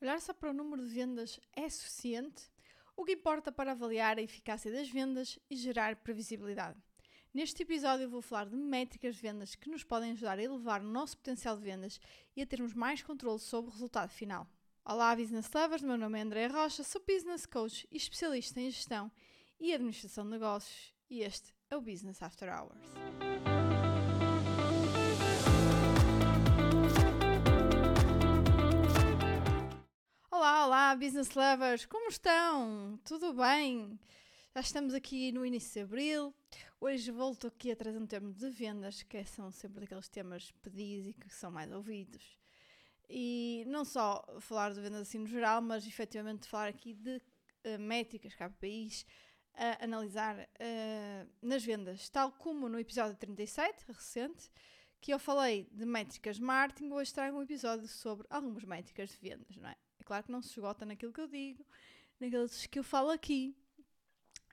Olhar só para o número de vendas é suficiente? O que importa para avaliar a eficácia das vendas e gerar previsibilidade? Neste episódio vou falar de métricas de vendas que nos podem ajudar a elevar o nosso potencial de vendas e a termos mais controle sobre o resultado final. Olá, Business Lovers! Meu nome é André Rocha, sou Business Coach e especialista em gestão e administração de negócios e este é o Business After Hours. Olá, olá, business lovers, como estão? Tudo bem? Já estamos aqui no início de abril. Hoje volto aqui a trazer um termo de vendas, que são sempre daqueles temas pedidos e que são mais ouvidos. E não só falar de vendas assim no geral, mas efetivamente falar aqui de uh, métricas, KPIs, a analisar uh, nas vendas, tal como no episódio 37, recente, que eu falei de métricas marketing, hoje trago um episódio sobre algumas métricas de vendas, não é? Claro que não se esgota naquilo que eu digo, naqueles que eu falo aqui.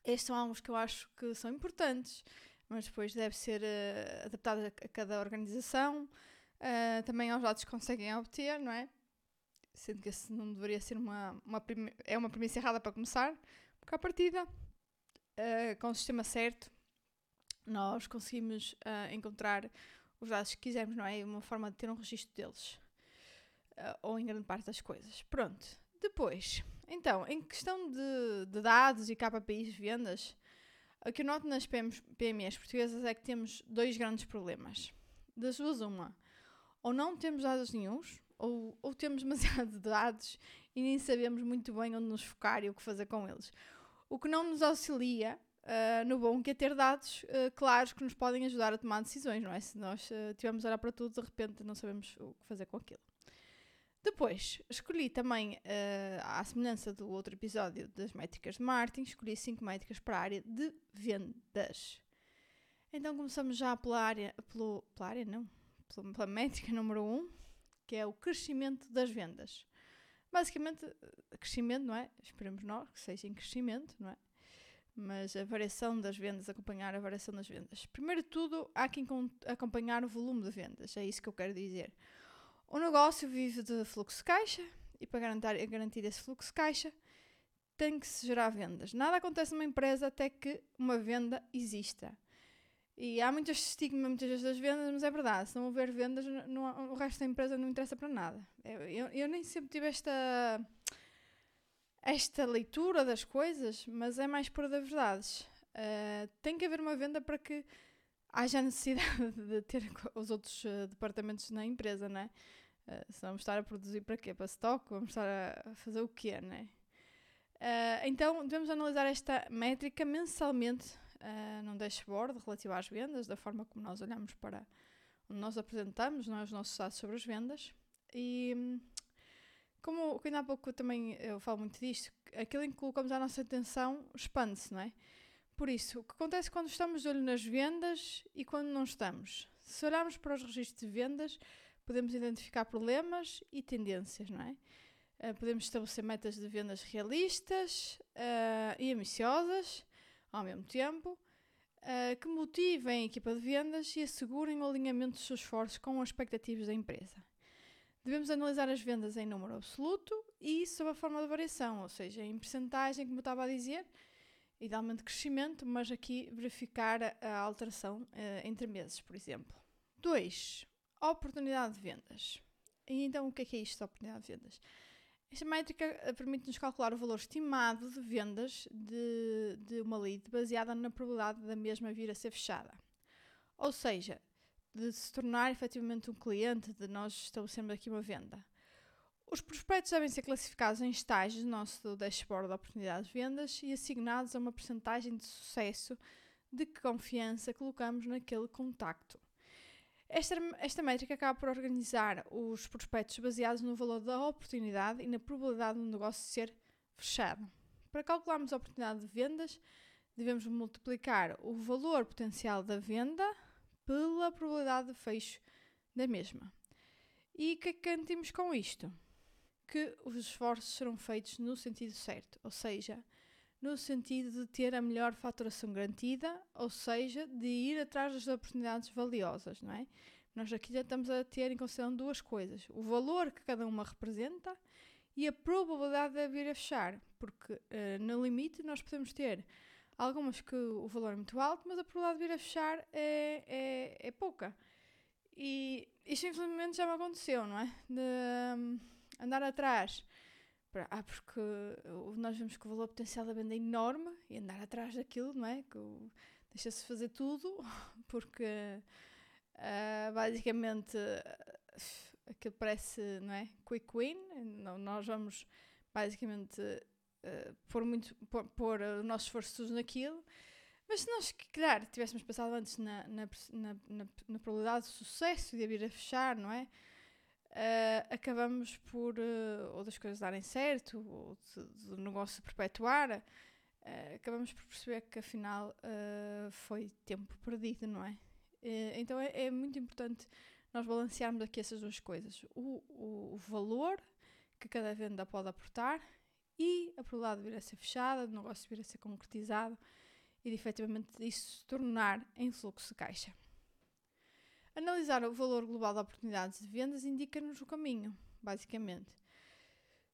Estes são alguns que eu acho que são importantes, mas depois deve ser uh, adaptado a, a, cada organização, uh, também aos dados que conseguem obter, não é? Sendo que esse não deveria ser uma, uma é uma premissa errada para começar, porque à partida, uh, com o sistema certo, nós conseguimos encontrar os dados que quisermos, não é? Uma forma de ter um registro deles. Uh, ou em grande parte das coisas. Pronto. Depois, então, em questão de, de dados e KPIs de vendas, o que eu noto nas PMEs portuguesas é que temos dois grandes problemas. Das duas, uma. Ou não temos dados nenhums, ou, ou temos demasiados dados e nem sabemos muito bem onde nos focar e o que fazer com eles. O que não nos auxilia uh, no bom que é ter dados uh, claros que nos podem ajudar a tomar decisões, não é? Se nós uh, tivermos a olhar para tudo, de repente não sabemos o que fazer com aquilo. Depois, escolhi também, uh, à semelhança do outro episódio das métricas de marketing, escolhi 5 métricas para a área de vendas. Então começamos já pela área, pelo, pela área não, pela, pela métrica número 1, um, que é o crescimento das vendas. Basicamente, crescimento, não é? Esperemos nós que seja em crescimento, não é? Mas a variação das vendas, acompanhar a variação das vendas. Primeiro de tudo, há que acompanhar o volume de vendas, é isso que eu quero dizer. O negócio vive de fluxo de caixa e para garantir, garantir esse fluxo de caixa tem que se gerar vendas. Nada acontece numa empresa até que uma venda exista. E há muitas estigmas muitas vezes das vendas, mas é verdade, se não houver vendas, não, o resto da empresa não interessa para nada. Eu, eu, eu, nem sempre tive esta, esta leitura das coisas, mas é mais por da verdades. Uh, tem que haver uma venda para que haja necessidade de ter os outros uh, departamentos na empresa, não é? Uh, se vamos estar a produzir para quê? Para stock? Vamos estar a fazer o quê, né? Uh, então, devemos analisar esta métrica mensalmente uh, num dashboard relativo às vendas, da forma como nós olhamos para onde nós apresentamos não é, os nossos dados sobre as vendas. E como, ainda há pouco também eu falo muito disto, aquilo em que colocamos a nossa atenção expande-se, não é? Por isso, o que acontece quando estamos de olho nas vendas e quando não estamos? Se olharmos para os registros de vendas, podemos identificar problemas e tendências, não é? Uh, podemos estabelecer metas de vendas realistas uh, e ambiciosas ao mesmo tempo, uh, que motivem a equipa de vendas e assegurem o alinhamento dos seus esforços com as expectativas da empresa. Devemos analisar as vendas em número absoluto e sob a forma de variação, ou seja, em percentagem, como eu estava a dizer, idealmente crescimento, mas aqui verificar a alteração entre meses, por exemplo. 2 oportunidade de vendas. E então, o que é que é isto, oportunidade de vendas? Esta métrica eh, permite-nos calcular o valor estimado de vendas de, de uma lead baseada na probabilidade da mesma vir a ser fechada. Ou seja, de se tornar efetivamente um cliente, de nós estabelecermos aqui uma venda. Os prospectos devem ser classificados em estágios do nosso dashboard de oportunidades de vendas e assignados a uma percentagem de sucesso de que confiança colocamos naquele contacto. Esta, esta métrica acaba por organizar os prospectos baseados no valor da oportunidade e na probabilidade do negócio ser fechado. Para calcularmos a oportunidade de vendas, devemos multiplicar o valor potencial da venda pela probabilidade de fecho da mesma. E que é que garantimos com isto? Que os esforços serão feitos no sentido certo, ou seja, no sentido de ter a melhor faturação garantida, ou seja, de ir atrás das oportunidades valiosas, não é? Nós aqui já estamos a ter em consideração duas coisas: o valor que cada uma representa e a probabilidade de vir a fechar, porque uh, no limite nós podemos ter algumas que o valor é muito alto, mas a probabilidade de vir a fechar é, é, é pouca. E isto infelizmente já me aconteceu, não é? De um, andar atrás. Ah, porque nós vemos que o valor potencial da venda é enorme e andar atrás daquilo, não é? Que deixa-se fazer tudo, porque uh, basicamente aquilo parece, não é? Quick win. Não, nós vamos basicamente uh, pôr, muito, pôr, o nosso esforço tudo naquilo. Mas se nós, claro, tivéssemos pensado antes na, na, na, na, na probabilidade de sucesso de vir a fechar, não é? Uh, acabamos por, uh, ou das coisas darem certo, ou do negócio perpetuar, uh, acabamos por perceber que afinal foi tempo perdido, não é? então é, é muito importante nós balancearmos aqui essas duas coisas: o, o, o valor que cada venda pode aportar e a probabilidade de vir a ser fechada, do negócio vir a ser concretizado e de efetivamente isso se tornar em fluxo de caixa. Analisar o valor global de oportunidades de vendas indica-nos o caminho, basicamente.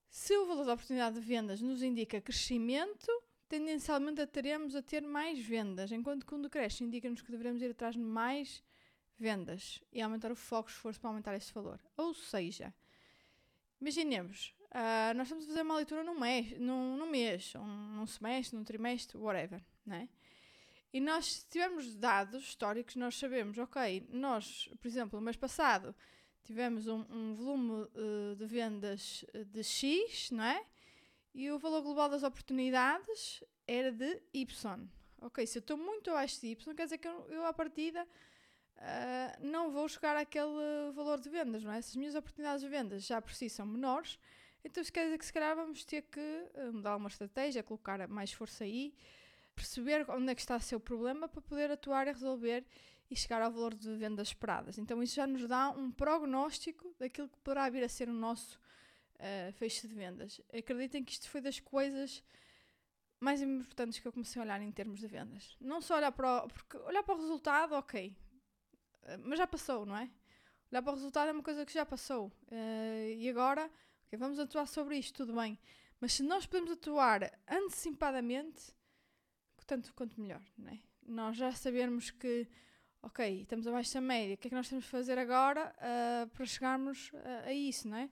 Se o valor da oportunidade de vendas nos indica crescimento, tendencialmente teremos a ter mais vendas, enquanto que um decréscimo indica-nos que devemos ir atrás de mais vendas e aumentar o foco, esforço para aumentar esse valor. Ou seja, imaginemos, uh, nós estamos a fazer uma leitura num mês, num, num mês, um, num semestre, num trimestre, whatever, né? E nós, se tivermos dados históricos, nós sabemos, ok, nós, por exemplo, no mês passado tivemos um, um volume uh, de vendas de X, não é? E o valor global das oportunidades era de Y. Ok, se eu estou muito abaixo de Y, quer dizer que eu, eu à partida uh, não vou chegar àquele valor de vendas, não é? Se as minhas oportunidades de vendas já por si são menores, então isso quer dizer que se calhar vamos ter que mudar uma estratégia, colocar mais força aí, perceber onde é que está o seu problema para poder atuar e resolver e chegar ao valor de vendas esperadas. Então isso já nos dá um prognóstico daquilo que poderá vir a ser o nosso uh, fecho de vendas. Acreditem que isto foi das coisas mais importantes que eu comecei a olhar em termos de vendas. Não só olhar para o, porque olhar para o resultado, ok, mas já passou, não é? Olhar para o resultado é uma coisa que já passou. Uh, e agora, okay, vamos atuar sobre isto, tudo bem. Mas se nós podemos atuar antecipadamente, tanto quanto melhor, não é? Nós já sabemos que, ok, estamos abaixo da média, o que é que nós temos de fazer agora uh, para chegarmos a, a isso, não é?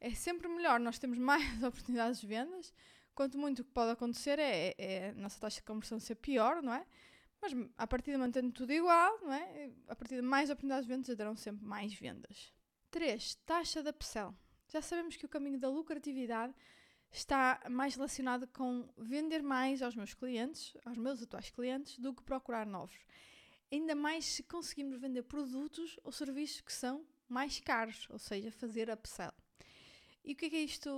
É sempre melhor, nós temos mais oportunidades de vendas, quanto muito o que pode acontecer é, é a nossa taxa de conversão ser pior, não é? Mas a partir de mantendo tudo igual, não é? A partir de mais oportunidades de vendas, darão sempre mais vendas. 3. Taxa de upsell. Já sabemos que o caminho da lucratividade está mais relacionado com vender mais aos meus clientes, aos meus atuais clientes, do que procurar novos. Ainda mais se conseguimos vender produtos ou serviços que são mais caros, ou seja, fazer upsell. E o que é, é isto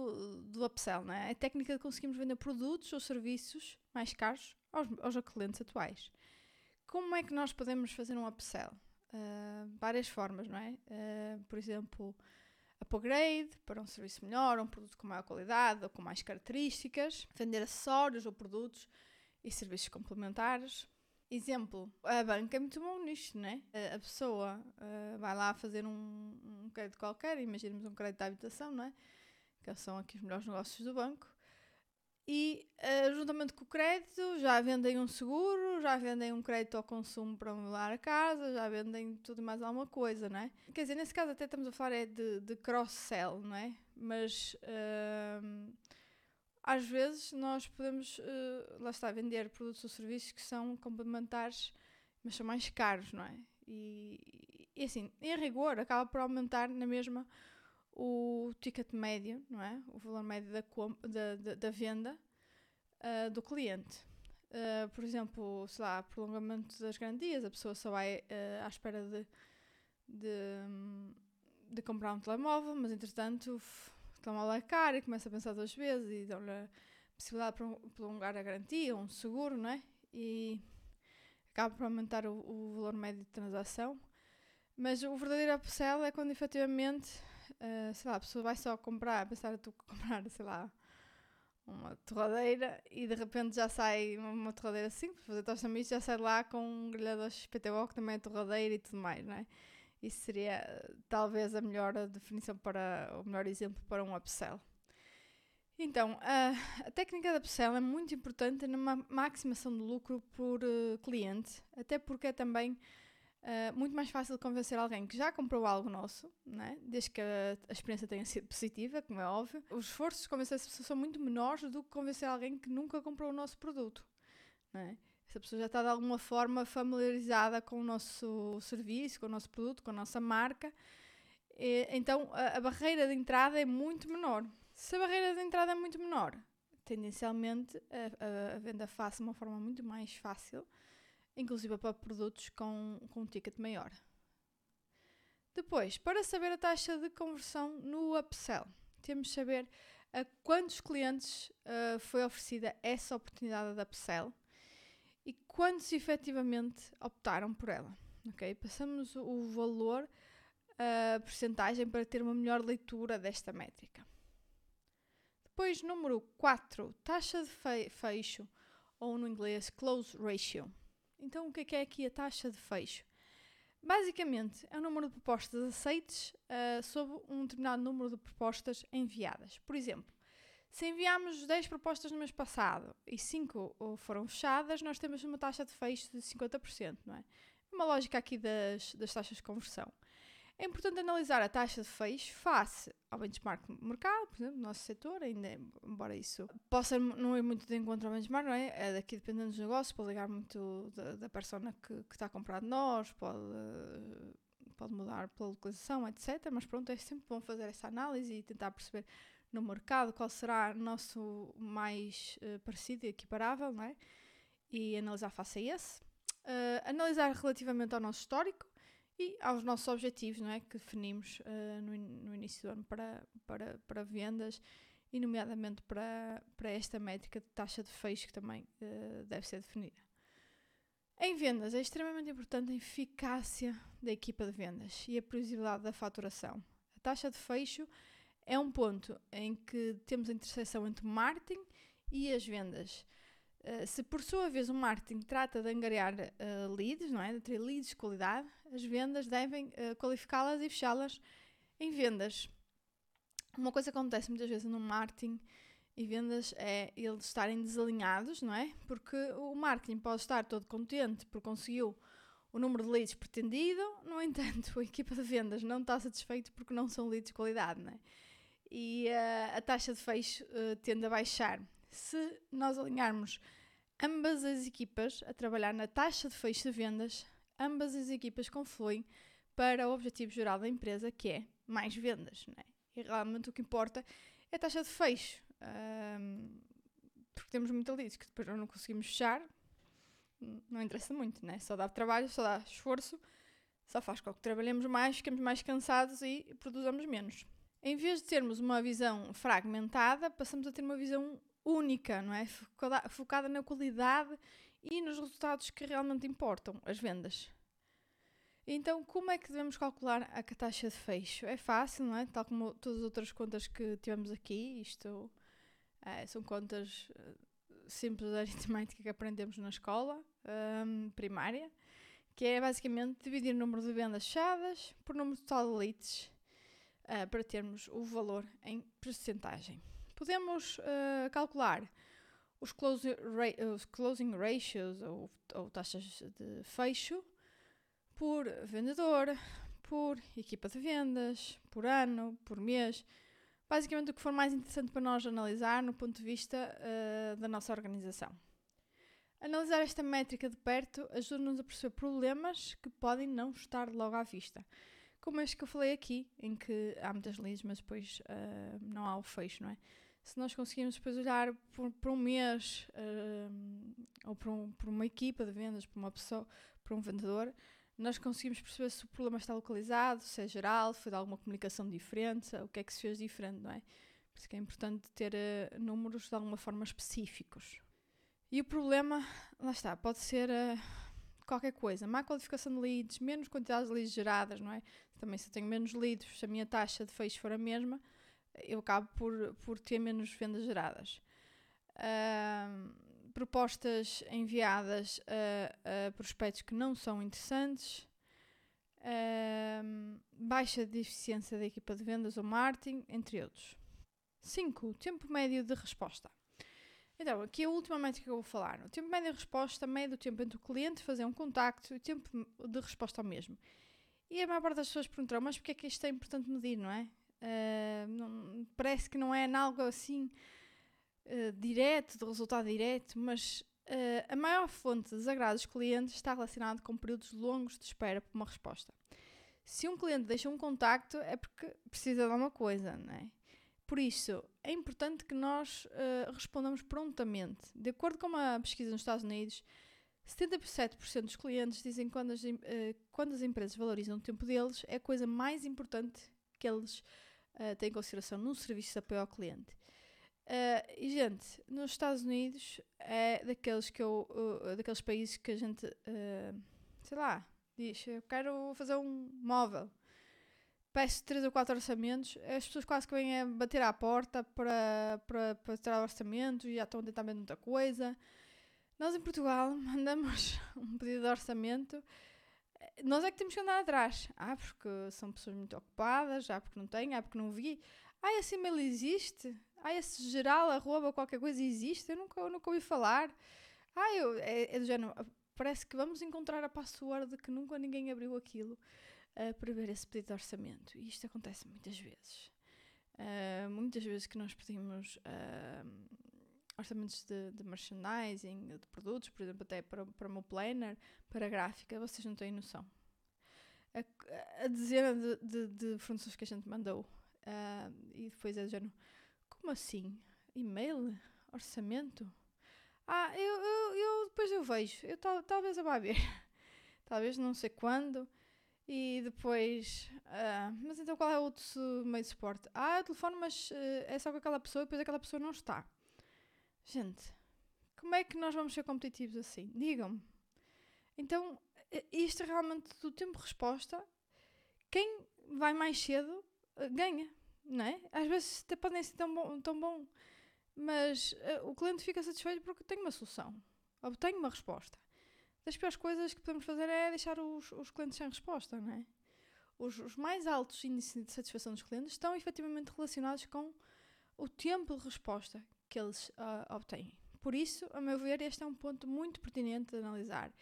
do upsell? Não é? é a técnica de conseguirmos vender produtos ou serviços mais caros aos, aos clientes atuais. Como é que nós podemos fazer um upsell? Uh, várias formas, não é? Uh, por exemplo, upgrade para um serviço melhor, um produto com maior qualidade ou com mais características, vender acessórios ou produtos e serviços complementares. Exemplo, a banca é muito bom nisto, né? A pessoa uh, vai lá fazer um, um crédito qualquer, imaginemos um crédito de habitação, não é? Que são aqui os melhores negócios do banco e uh, juntamente com o crédito já vendem um seguro, já vendem um crédito ao consumo para modelar a casa, já vendem tudo mais alguma coisa, não é? Quer dizer, nesse caso até estamos a falar é de, de cross-sell, não é? Mas uh, às vezes nós podemos, uh, lá está, vender produtos ou serviços que são complementares, mas são mais caros, não é? E, e assim, em rigor, acaba por aumentar na mesma o ticket médio, não é? O valor médio da, da, da, da venda uh, do cliente. Uh, por exemplo, sei lá, prolongamento das garantias, a pessoa só vai uh, à espera de, de, de, comprar um telemóvel, mas entretanto o telemóvel é caro e começa a pensar duas vezes e dão-lhe a possibilidade de prolongar a garantia, um seguro, não é? E acaba por aumentar o, o valor médio de transação. Mas o verdadeiro upsell é quando efetivamente uh, sei lá, a pessoa vai só comprar, pensar tu comprar, sei lá, uma torradeira e de repente já sai uma, uma torradeira simples, fazer tosta mista, já sai lá com um grelhador XPTO que também é torradeira e tudo mais, não é? Isso seria talvez a melhor definição para, o melhor exemplo para um upsell. Então, a, a técnica da upsell é muito importante na ma maximização de lucro por uh, cliente, até porque é também uh, muito mais fácil convencer alguém que já comprou algo nosso, né? desde que a, a, experiência tenha sido positiva, como é óbvio. Os esforços de convencer essa pessoa são muito menores do que convencer alguém que nunca comprou o nosso produto. Né? Essa pessoa já está de alguma forma familiarizada com o nosso serviço, com o nosso produto, com a nossa marca. E, então, a, a barreira de entrada é muito menor. Se a barreira de entrada é muito menor, tendencialmente a, a, a venda faz de uma forma muito mais fácil, inclusive para produtos com, com um ticket maior. Depois, para saber a taxa de conversão no upsell, temos de saber a quantos clientes uh, foi oferecida essa oportunidade de upsell e quantos efetivamente optaram por ela. Okay? Passamos o valor, a uh, percentagem para ter uma melhor leitura desta métrica. Depois, número 4, taxa de fe fecho, ou no inglês, close ratio. Então, o que é, que é aqui a taxa de fecho? Basicamente, é o número de propostas aceites uh, sobre um determinado número de propostas enviadas. Por exemplo, se enviámos 10 propostas no mês passado e 5 foram fechadas, nós temos uma taxa de fecho de 50%, não é? Uma lógica aqui das, das taxas de conversão. É importante analisar a taxa de fecho face ao benchmark do mercado, por exemplo, no nosso setor, ainda, embora isso possa não ir muito de encontro ao benchmark, não é? é daqui dependendo dos negócios, pode ligar muito da, da persona que, que está a comprar de nós, pode, pode mudar pela localização, etc. Mas pronto, é sempre bom fazer essa análise e tentar perceber no mercado qual será o nosso mais uh, parecido e equiparável, não é? E analisar face a esse. Uh, analisar relativamente ao nosso histórico, e aos nossos objetivos não é, que definimos uh, no, no, início do ano para, para, para vendas e nomeadamente para, para esta métrica de taxa de fecho que também uh, deve ser definida. Em vendas é extremamente importante a eficácia da equipa de vendas e a previsibilidade da faturação. A taxa de fecho é um ponto em que temos a interseção entre marketing e as vendas. Uh, se por sua vez o marketing trata de angariar uh, leads, não é? de ter leads de qualidade, as vendas devem uh, qualificá-las e fechá-las em vendas. Uma coisa que acontece muitas vezes no marketing e vendas é eles estarem desalinhados, não é? Porque o marketing pode estar todo contente porque conseguiu o número de leads pretendido, no entanto, a equipa de vendas não está satisfeita porque não são leads de qualidade, não é? E a taxa de fecho tende a baixar. Se nós alinharmos ambas as equipas a trabalhar na taxa de fecho de vendas, ambas as equipas confluem para o objetivo geral da empresa, que é mais vendas. Não é? E realmente o que importa é a taxa de fecho. Um, porque temos muita leads que depois não conseguimos fechar, não interessa muito, né? só dá trabalho, só dá esforço, só faz com que trabalhemos mais, fiquemos mais cansados e produzamos menos. Em vez de termos uma visão fragmentada, passamos a ter uma visão única, não é? Focada, focada na qualidade e nos resultados que realmente importam, as vendas. Então, como é que devemos calcular a taxa de fecho? É fácil, não é? Tal como todas as outras contas que tivemos aqui, isto é, são contas eh, simples de aritmética que aprendemos na escola um, primária, que é basicamente dividir o número de vendas fechadas por número total de leads uh, para termos o valor em percentagem. Podemos uh, calcular os, close os closing ratios ou, ou, taxas de fecho por vendedor, por equipa de vendas, por ano, por mês. Basicamente, o que for mais interessante para nós analisar no ponto de vista uh, da nossa organização. Analisar esta métrica de perto ajuda-nos a perceber problemas que podem não estar logo à vista. Como este que eu falei aqui, em que há muitas leads, mas depois uh, não há o fecho, não é? Se nós conseguirmos depois olhar por, por um mês uh, ou por, um, por, uma equipa de vendas, por uma pessoa, por um vendedor, nós conseguimos perceber se o problema está localizado, se é geral, foi de alguma comunicação diferente, o que é que se fez diferente, não é? Por isso que é importante ter uh, números de alguma forma específicos. E o problema, lá está, pode ser uh, qualquer coisa, má qualificação de leads, menos quantidade de leads geradas, não é? Também se eu tenho menos leads, se a minha taxa de fecho for a mesma, eu acabo por, por ter menos vendas geradas. Uh, propostas enviadas a, a, prospectos que não são interessantes, uh, baixa de eficiência da equipa de vendas ou marketing, entre outros. 5. Tempo médio de resposta. Então, aqui a última métrica que eu vou falar. O tempo médio de resposta mede o tempo entre o cliente fazer um contacto e o tempo de resposta ao mesmo. E a maior parte das pessoas perguntarão, mas porquê é que isto é importante medir, não é? Não, parece que não é algo assim uh, direto, de resultado direto, mas uh, a maior fonte de desagrado dos clientes está relacionado com períodos longos de espera por uma resposta. Se um cliente deixa um contacto é porque precisa de alguma coisa, não é? Por isso, é importante que nós respondamos prontamente. De acordo com uma pesquisa nos Estados Unidos, 77% dos clientes dizem que quando quando as empresas valorizam o tempo deles, é a coisa mais importante que eles uh, têm em consideração no serviço de apoio ao cliente. e, gente, nos Estados Unidos é daqueles, que eu, daqueles países que a gente, sei lá, diz: Eu quero fazer um móvel peço três ou quatro orçamentos, as pessoas quase que vêm a bater à porta para, para, para tirar orçamentos e já estão a tentar ver muita coisa. Nós em Portugal mandamos um pedido de orçamento, nós é que temos que andar atrás. Ah, porque são pessoas muito ocupadas, ah, porque não têm, ah, porque não vi. Ah, esse e-mail existe? Ah, esse geral, arroba, qualquer coisa existe? Eu nunca, eu nunca ouvi falar. Ah, eu, é, é do género, parece que vamos encontrar a password que nunca ninguém abriu aquilo uh, para ver esse pedido de orçamento. E isto acontece muitas vezes. Uh, muitas vezes que nós pedimos uh, orçamentos de, de, merchandising, de produtos, por exemplo, até para, para o meu planner, para gráfica, vocês não têm noção. A, a dezena de, de, de, fornecedores que a gente mandou. Uh, e depois é do género, como assim? E-mail? Orçamento? Ah, eu, eu, eu depois eu vejo. Eu tal, talvez eu vá ver. talvez não sei quando. E depois. Uh, mas então qual é o outro meio de suporte? Ah, o telefone, mas uh, é só com aquela pessoa e depois aquela pessoa não está. Gente, como é que nós vamos ser competitivos assim? Digam-me. Então, isto é realmente do tempo de resposta. Quem vai mais cedo uh, ganha, não é? Às vezes até podem ser tão bom, tão bom mas o cliente fica satisfeito porque tem uma solução, obtém uma resposta das piores coisas que podemos fazer é deixar os, os clientes sem resposta, não é? Os, os, mais altos índices de satisfação dos clientes estão efetivamente relacionados com o tempo de resposta que eles uh, obtêm. Por isso, a meu ver, este é um ponto muito pertinente de analisar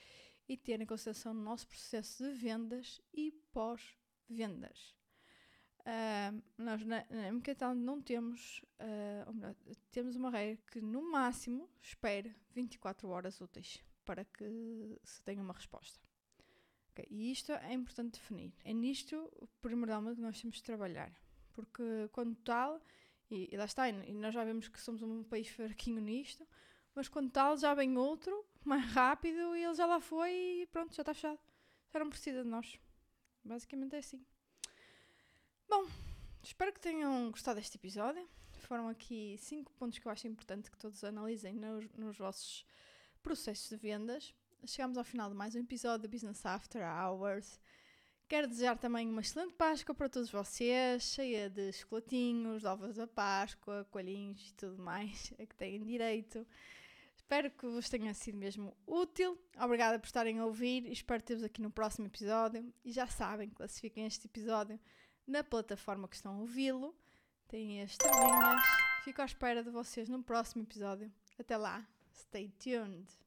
e ter em consideração no nosso processo de vendas e pós-vendas. Uh, nós na, na não temos, uh, melhor, temos uma regra que no máximo espera 24 horas úteis para que se tenha uma resposta. Okay? E isto é importante definir. É nisto, primordialmente, que nós temos de trabalhar. Porque, quando tal, e, e lá está, e nós já vemos que somos um país fraquinho nisto, mas quando tal, já vem outro, mais rápido, e ele já lá foi e pronto, já está fechado. Já não precisa de nós. Basicamente é assim. Bom, espero que tenham gostado deste episódio. Foram aqui cinco pontos que eu acho importante que todos analisem nos, nos vossos processos de vendas. Chegamos ao final de mais um episódio do Business After Hours. Quero desejar também uma excelente Páscoa para todos vocês, cheia de chocolatinhos, de ovos da Páscoa, coelhinhos e tudo mais a que têm direito. Espero que vos tenha sido mesmo útil. Obrigada por estarem a ouvir e espero ter-vos aqui no próximo episódio. E já sabem, classifiquem este episódio na plataforma que estão a ouvi-lo. Têm as estrelinhas. Fico à espera de vocês no próximo episódio. Até lá! Stay tuned.